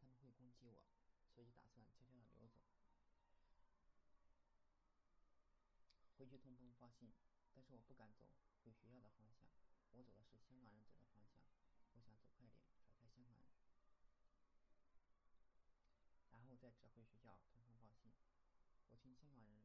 他们会攻击我，所以打算悄悄的溜走。回去通风报信，但是我不敢走回学校的方向，我走的是香港人走的方向，我想走快点甩开香港人，然后再指挥学校通风报信。我听香港人